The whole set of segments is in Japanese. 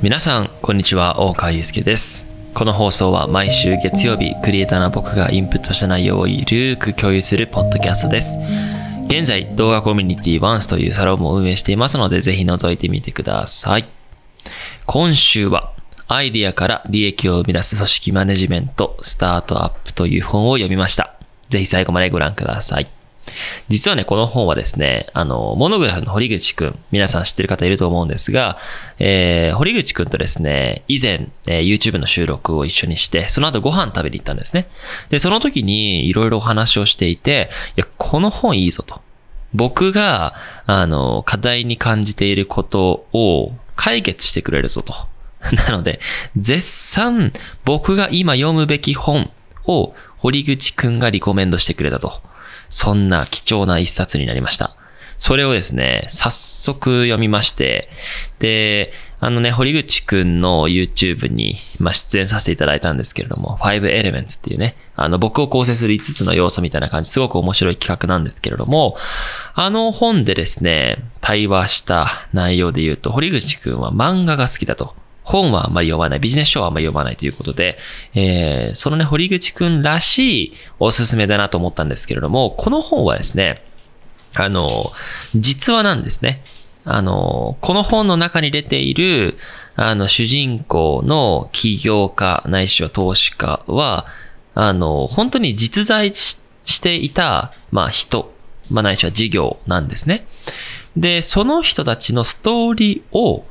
皆さん、こんにちは、大川祐介です。この放送は毎週月曜日、クリエイターな僕がインプットした内容をゆるーく共有するポッドキャストです。現在、動画コミュニティワンスというサロンも運営していますので、ぜひ覗いてみてください。今週は、アイディアから利益を生み出す組織マネジメント、スタートアップという本を読みました。ぜひ最後までご覧ください。実はね、この本はですね、あの、モノグラフの堀口くん、皆さん知ってる方いると思うんですが、えー、堀口くんとですね、以前、えー YouTube の収録を一緒にして、その後ご飯食べに行ったんですね。で、その時にいろいろお話をしていて、いや、この本いいぞと。僕が、あの、課題に感じていることを解決してくれるぞと。なので、絶賛僕が今読むべき本を堀口くんがリコメンドしてくれたと。そんな貴重な一冊になりました。それをですね、早速読みまして、で、あのね、堀口くんの YouTube に、まあ、出演させていただいたんですけれども、Five Elements っていうね、あの、僕を構成する5つの要素みたいな感じ、すごく面白い企画なんですけれども、あの本でですね、対話した内容で言うと、堀口くんは漫画が好きだと。本はあんまり読まない、ビジネス書はあんまり読まないということで、えー、そのね、堀口くんらしいおすすめだなと思ったんですけれども、この本はですね、あの、実話なんですね。あの、この本の中に出ている、あの、主人公の起業家ないしは投資家は、あの、本当に実在ししていた、まあ人、まあないしは事業なんですね。で、その人たちのストーリーを、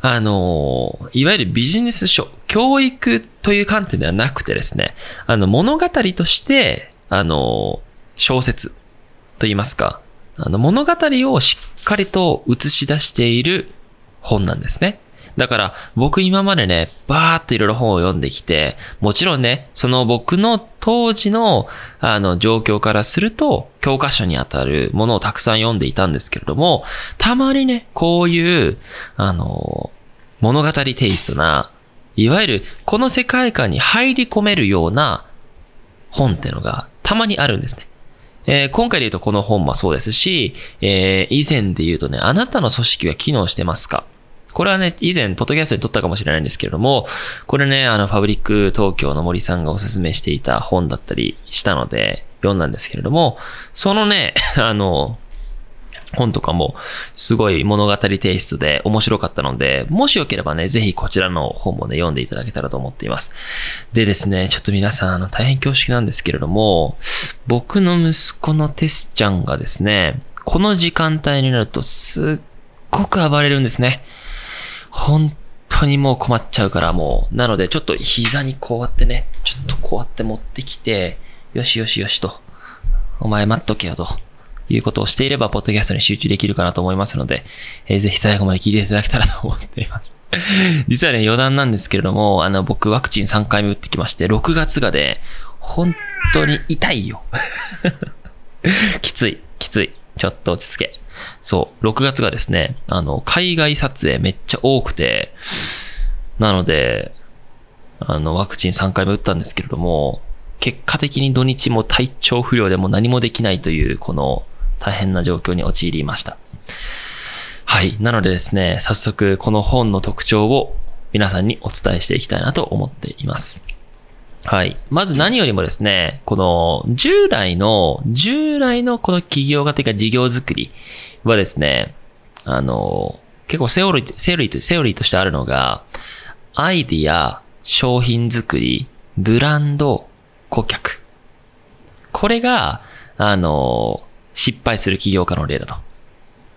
あの、いわゆるビジネス書、教育という観点ではなくてですね、あの、物語として、あの、小説と言いますか、あの、物語をしっかりと映し出している本なんですね。だから、僕今までね、バーっといろいろ本を読んできて、もちろんね、その僕の当時の、あの、状況からすると、教科書にあたるものをたくさん読んでいたんですけれども、たまにね、こういう、あの、物語テイストな、いわゆる、この世界観に入り込めるような本ってのが、たまにあるんですね。えー今回で言うとこの本もそうですし、えー以前で言うとね、あなたの組織は機能してますか？これはね、以前、ポッドキャストで撮ったかもしれないんですけれども、これね、あの、ファブリック東京の森さんがおすすめしていた本だったりしたので、読んだんですけれども、そのね、あの、本とかもすごい物語テイストで面白かったので、もしよければね、ぜひこちらの本もね、読んでいただけたらと思っています。でですね、ちょっと皆さん、あの、大変恐縮なんですけれども、僕の息子のテスちゃんがですね、この時間帯になるとすっごく暴れるんですね。本当にもう困っちゃうからもう、なのでちょっと膝にこうやってね、ちょっとこうやって持ってきて、よしよしよしと、お前待っとけよと。いうことをしていれば、ポッドキャストに集中できるかなと思いますので、えーぜひ最後まで聞いていただけたらと思っています。実はね、余談なんですけれども、あの、僕ワクチン3回目打ってきまして、6月がね、本当に痛いよ。きつい、きつい。ちょっと落ち着け。そう、6月がですね、あの、海外撮影めっちゃ多くて、なので、あの、ワクチン3回目打ったんですけれども、結果的に土日も体調不良でも何もできないという、この大変な状況に陥りました。はい。なのでですね、早速この本の特徴を皆さんにお伝えしていきたいなと思っています。はい。まず何よりもですね、この従来の、従来のこの企業家というか事業作りはですね、あの、結構セオリー、セオリーと、セオリーとしてあるのが、アイディア、商品作り、ブランド、顧客。これが、あの、失敗する起業家の例だと。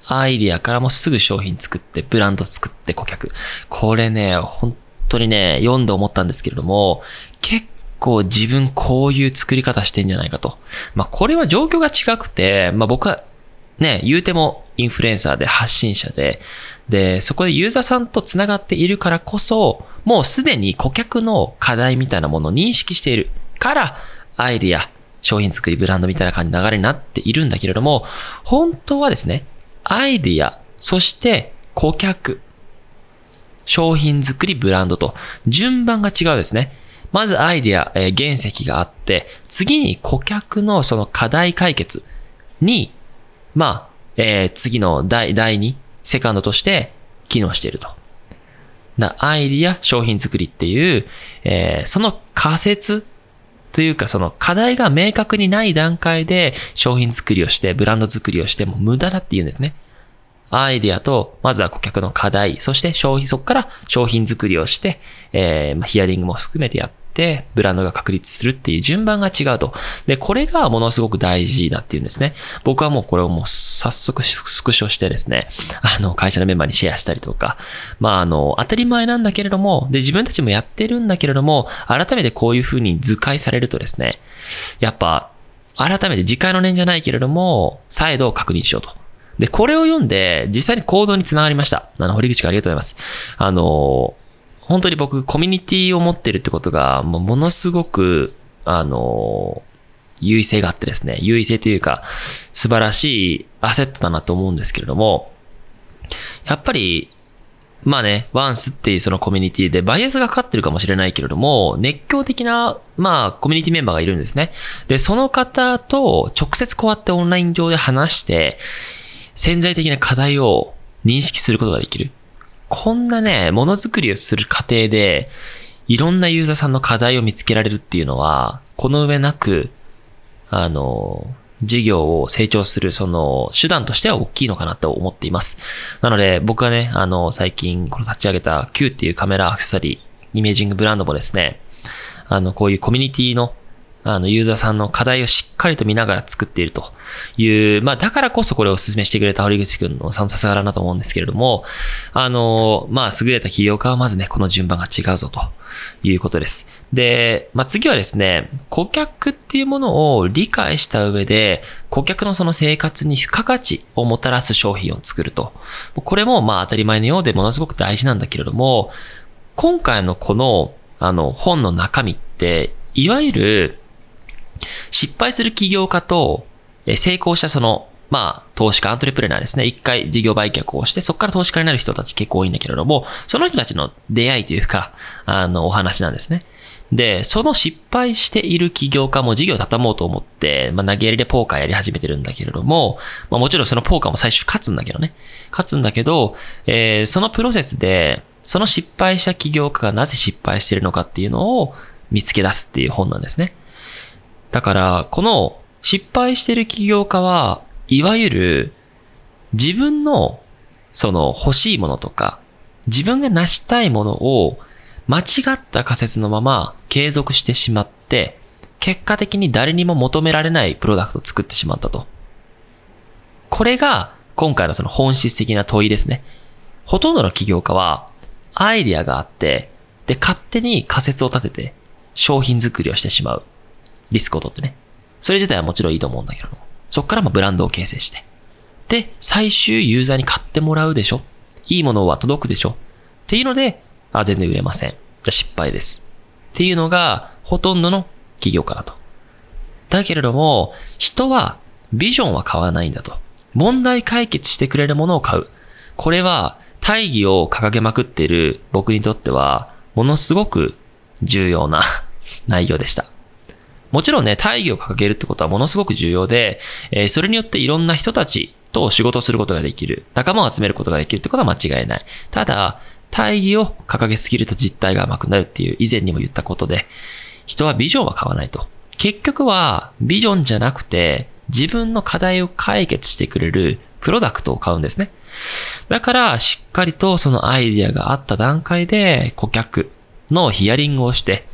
アイディアからもすぐ商品作って、ブランド作って顧客。これね、本当にね、読んで思ったんですけれども、結構自分こういう作り方してんじゃないかと。まあこれは状況が違くて、まあ僕はね、言うてもインフルエンサーで発信者で、で、そこでユーザーさんと繋がっているからこそ、もうすでに顧客の課題みたいなものを認識しているから、アイディア、商品作り、ブランドみたいな感じの流れになっているんだけれども、本当はですね、アイディア、そして顧客、商品作り、ブランドと順番が違うですね。まずアイディア、えー原石があって、次に顧客のその課題解決に、まあ、えー次の第、第2、セカンドとして機能していると。なアイディア、商品作りっていう、えーその仮説というかその課題が明確にない段階で商品作りをして、ブランド作りをしても無駄だって言うんですね。アイディアと、まずは顧客の課題、そして商品、そこから商品作りをして、えーま、ヒアリングも含めてやって、ブランドが確立するっていう順番が違うと。で、これがものすごく大事だっていうんですね。僕はもうこれをもう早速スクショしてですね、あの、会社のメンバーにシェアしたりとか、まあ、あの、当たり前なんだけれども、で、自分たちもやってるんだけれども、改めてこういう風に図解されるとですね、やっぱ、改めて次回の念じゃないけれども、再度確認しようと。で、これを読んで、実際に行動につながりました。あの、堀口君ありがとうございます。あの、本当に僕、コミュニティを持ってるってことが、もうものすごく、あの、優位性があってですね、優位性というか、素晴らしいアセットだなと思うんですけれども、やっぱり、まあね、ワンスっていうそのコミュニティでバイアスがかかってるかもしれないけれども、熱狂的な、まあ、コミュニティメンバーがいるんですね。で、その方と直接こうやってオンライン上で話して、潜在的な課題を認識することができる。こんなね、ものづくりをする過程で、いろんなユーザーさんの課題を見つけられるっていうのは、この上なく、あの、事業を成長する、その、手段としては大きいのかなと思っています。なので、僕はね、あの、最近、この立ち上げた Q っていうカメラアクセサリー、イメージングブランドもですね、あの、こういうコミュニティの、あの、ユーザーさんの課題をしっかりと見ながら作っているという、まあ、だからこそこれをお勧めしてくれた堀口くんのさんさすがだなと思うんですけれども、あの、まあ、優れた起業家はまずね、この順番が違うぞということです。で、まあ、次はですね、顧客っていうものを理解した上で、顧客のその生活に付加価値をもたらす商品を作ると。これもまあ当たり前のようでものすごく大事なんだけれども、今回のこの、あの、本の中身って、いわゆる、失敗する起業家と、え成功したその、まあ、投資家、アントレプレナーですね。一回事業売却をして、そこから投資家になる人たち結構多いんだけれども、その人たちの出会いというか、あの、お話なんですね。で、その失敗している起業家も事業を畳もうと思って、まあ、投げやりでポーカーやり始めてるんだけれども、まあ、もちろんそのポーカーも最終勝つんだけどね。勝つんだけど、えーそのプロセスで、その失敗した起業家がなぜ失敗しているのかっていうのを見つけ出すっていう本なんですね。だから、この失敗してる起業家は、いわゆる自分のその欲しいものとか、自分が成したいものを間違った仮説のまま継続してしまって、結果的に誰にも求められないプロダクトを作ってしまったと。これが今回のその本質的な問いですね。ほとんどの起業家はアイディアがあって、で、勝手に仮説を立てて商品作りをしてしまう。リスクを取ってね。それ自体はもちろんいいと思うんだけども。そこからまブランドを形成して。で、最終ユーザーに買ってもらうでしょいいものは届くでしょっていうので、あ、全然売れません。じゃ失敗です。っていうのが、ほとんどの企業家だと。だけれども、人は、ビジョンは買わないんだと。問題解決してくれるものを買う。これは、大義を掲げまくっている僕にとっては、ものすごく重要な 内容でした。もちろんね、大義を掲げるってことはものすごく重要で、えーそれによっていろんな人たちと仕事することができる。仲間を集めることができるってことは間違いない。ただ、大義を掲げすぎると実態が甘くなるっていう以前にも言ったことで、人はビジョンは買わないと。結局は、ビジョンじゃなくて、自分の課題を解決してくれるプロダクトを買うんですね。だから、しっかりとそのアイディアがあった段階で、顧客のヒアリングをして、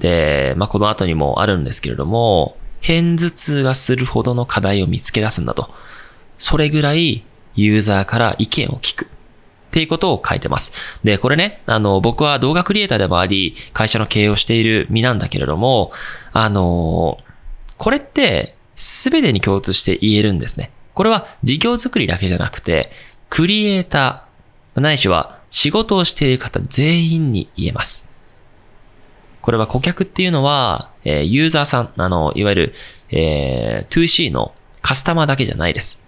で、まあ、この後にもあるんですけれども、偏頭痛がするほどの課題を見つけ出すんだと。それぐらいユーザーから意見を聞く。っていうことを書いてます。で、これね、あの、僕は動画クリエイターでもあり、会社の経営をしている身なんだけれども、あの、これって、すべてに共通して言えるんですね。これは事業作りだけじゃなくて、クリエイター、ないしは仕事をしている方全員に言えます。これは顧客っていうのは、えーユーザーさん、あの、いわゆる、えー 2C のカスタマーだけじゃないです。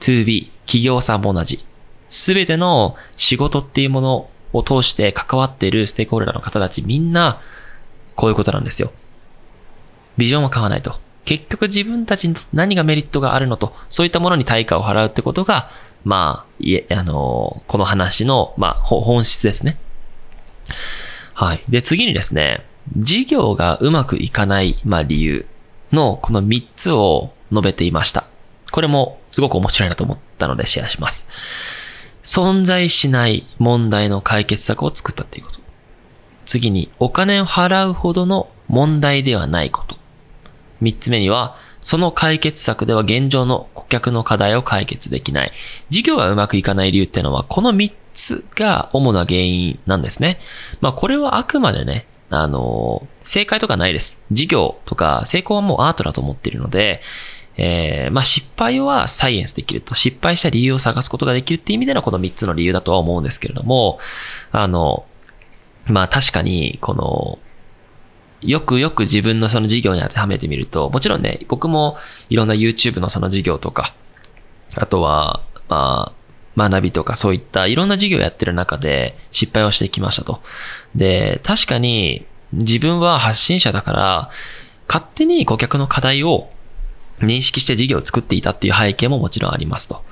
2B、企業さんも同じ。すべての仕事っていうものを通して関わっているステークホルダーの方たちみんな、こういうことなんですよ。ビジョンは買わないと。結局自分たちに何がメリットがあるのと、そういったものに対価を払うってことが、まあ、いえ、あのこの話の、まあ、本質ですね。はい。で、次にですね、事業がうまくいかない、まあ理由のこの3つを述べていました。これもすごく面白いなと思ったのでシェアします。存在しない問題の解決策を作ったっていうこと。次に、お金を払うほどの問題ではないこと。三つ目には、その解決策では現状の顧客の課題を解決できない。事業がうまくいかない理由っていうのは、この三つが主な原因なんですね。まあこれはあくまでね、あの、正解とかないです。事業とか成功はもうアートだと思っているので、えー、まあ失敗はサイエンスできると。失敗した理由を探すことができるっていう意味でのこの3つの理由だとは思うんですけれども、あの、まあ確かに、この、よくよく自分のその事業に当てはめてみると、もちろんね、僕もいろんな YouTube のその事業とか、あとは、まあ、学びとかそういったいろんな事業をやってる中で失敗をしてきましたと。で、確かに自分は発信者だから、勝手に顧客の課題を認識して事業を作っていたっていう背景ももちろんありますと。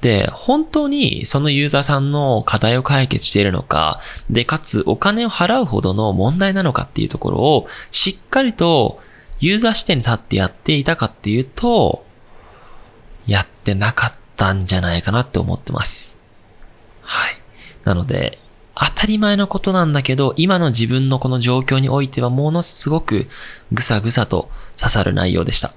で、本当にそのユーザーさんの課題を解決しているのか、で、かつお金を払うほどの問題なのかっていうところをしっかりとユーザー視点に立ってやっていたかっていうと、やってなかったたんじゃないかなって思ってます。はい。なので、当たり前のことなんだけど、今の自分のこの状況においてはものすごくぐさぐさと刺さる内容でした。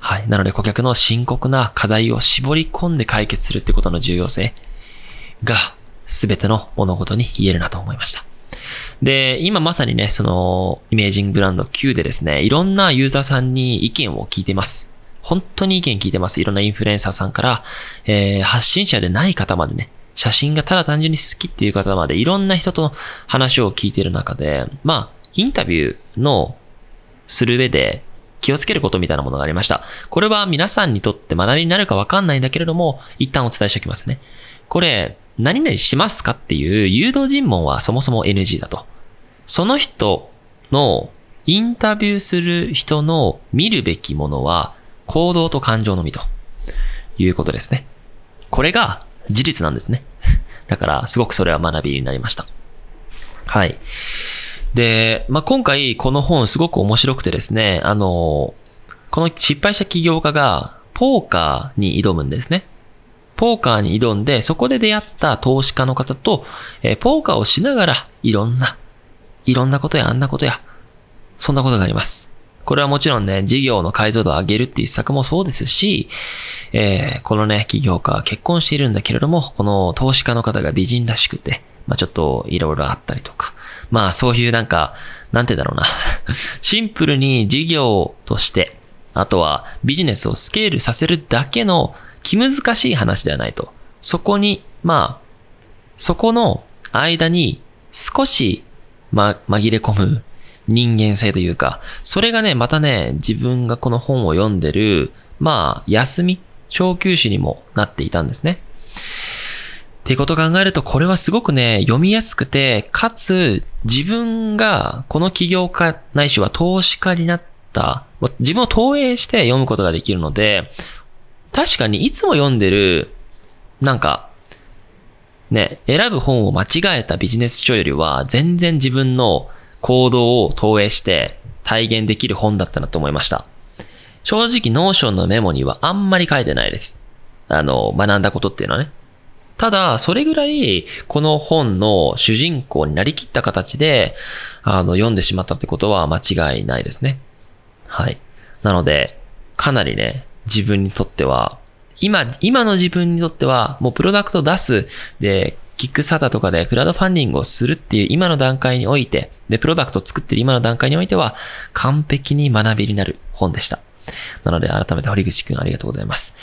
はい。なので顧客の深刻な課題を絞り込んで解決するってことの重要性が全ての物事に言えるなと思いました。で、今まさにね、そのイメージングブランド Q でですね、いろんなユーザーさんに意見を聞いてます。本当に意見聞いてます。いろんなインフルエンサーさんから、えー、発信者でない方までね、写真がただ単純に好きっていう方までいろんな人と話を聞いている中で、まあ、インタビューのする上で気をつけることみたいなものがありました。これは皆さんにとって学びになるかわかんないんだけれども、一旦お伝えしておきますね。これ、何々しますかっていう誘導尋問はそもそも NG だと。その人のインタビューする人の見るべきものは行動と感情のみということですね。これが事実なんですね。だから、すごくそれは学びになりました。はい。で、まあ、今回この本すごく面白くてですね、あの、この失敗した起業家がポーカーに挑むんですね。ポーカーに挑んで、そこで出会った投資家の方と、え、ポーカーをしながらいろんな、いろんなことやあんなことや、そんなことがあります。これはもちろんね、事業の解像度を上げるっていう施策もそうですし、えー、このね、起業家は結婚しているんだけれども、この投資家の方が美人らしくて、まあちょっといろいろあったりとか、まあそういうなんか、なんてだろうな シンプルに事業として、あとはビジネスをスケールさせるだけの気難しい話ではないと。そこに、まあ、そこの間に少し、ま、紛れ込む人間性というか、それがね、またね、自分がこの本を読んでる、まあ、休み、小休止にもなっていたんですね。ってことを考えると、これはすごくね、読みやすくて、かつ、自分がこの起業家ないしは投資家になった、自分を投影して読むことができるので、確かにいつも読んでる、なんか、ね、選ぶ本を間違えたビジネス書よりは、全然自分の行動を投影して体現できる本だったなと思いました。正直、 Notion のメモにはあんまり書いてないです。あの、学んだことっていうのはね。ただ、それぐらい、この本の主人公になりきった形で、あの、読んでしまったってことは間違いないですね。はい。なので、かなりね、自分にとっては、今、今の自分にとっては、もうプロダクト出す、で、キックサターターとかでクラウドファンディングをするっていう今の段階において、で、プロダクトを作ってる今の段階においては、完璧に学びになる本でした。なので、改めて堀口くんありがとうございます。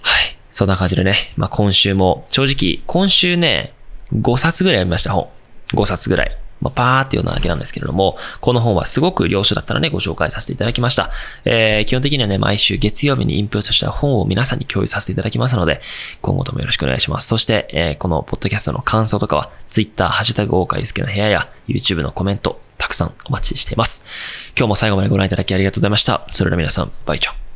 はい。そんな感じでね、まあ今週も、正直、今週ね、5冊ぐらい読みました、本。5冊ぐらい。まあ、パーっていうのだけなんですけれども、この本はすごく良書だったのでご紹介させていただきました。えー、基本的にはね、毎週月曜日にインプットした本を皆さんに共有させていただきますので、今後ともよろしくお願いします。そして、えー、このポッドキャストの感想とかは、Twitter、ハッシュタグ大川祐介の部屋や YouTube のコメント、たくさんお待ちしています。今日も最後までご覧いただきありがとうございました。それでは皆さん、バイチャー。